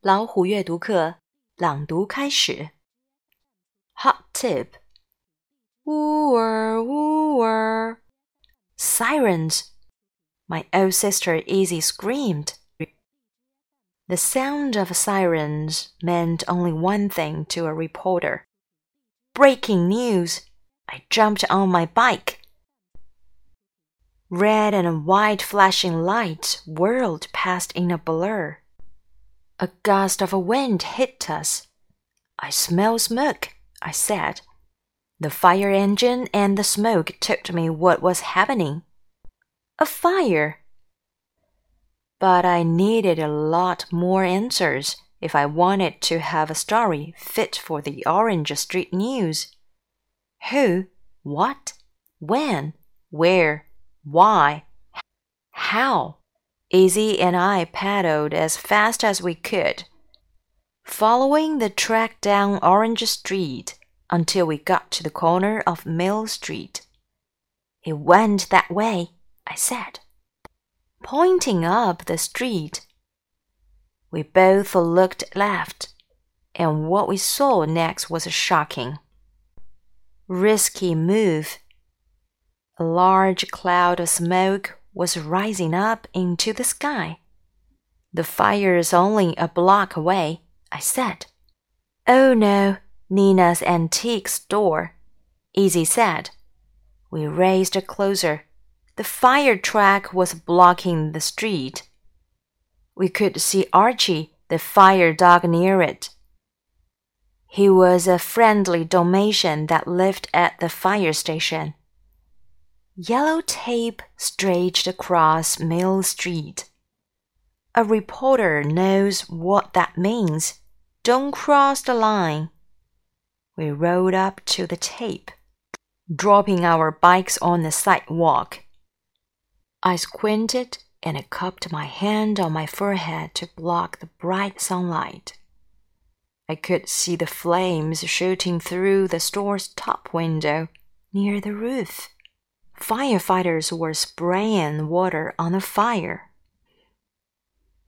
老虎阅读课朗读开始。Hot tip: Wooer, wooer! Sirens! My old sister Izzy screamed. The sound of sirens meant only one thing to a reporter. Breaking news! I jumped on my bike. Red and white flashing lights whirled past in a blur. A gust of a wind hit us. I smell smoke, I said. The fire engine and the smoke told me what was happening. A fire! But I needed a lot more answers if I wanted to have a story fit for the Orange Street News. Who? What? When? Where? Why? How? Izzy and I paddled as fast as we could, following the track down Orange Street until we got to the corner of Mill Street. It went that way, I said, pointing up the street. We both looked left, and what we saw next was a shocking. Risky move. A large cloud of smoke was rising up into the sky. The fire is only a block away, I said. Oh no, Nina's antique store, Izzy said. We raced closer. The fire truck was blocking the street. We could see Archie, the fire dog, near it. He was a friendly Dalmatian that lived at the fire station. Yellow tape stretched across Mill Street. A reporter knows what that means. Don't cross the line. We rode up to the tape, dropping our bikes on the sidewalk. I squinted and I cupped my hand on my forehead to block the bright sunlight. I could see the flames shooting through the store's top window near the roof. Firefighters were spraying water on the fire.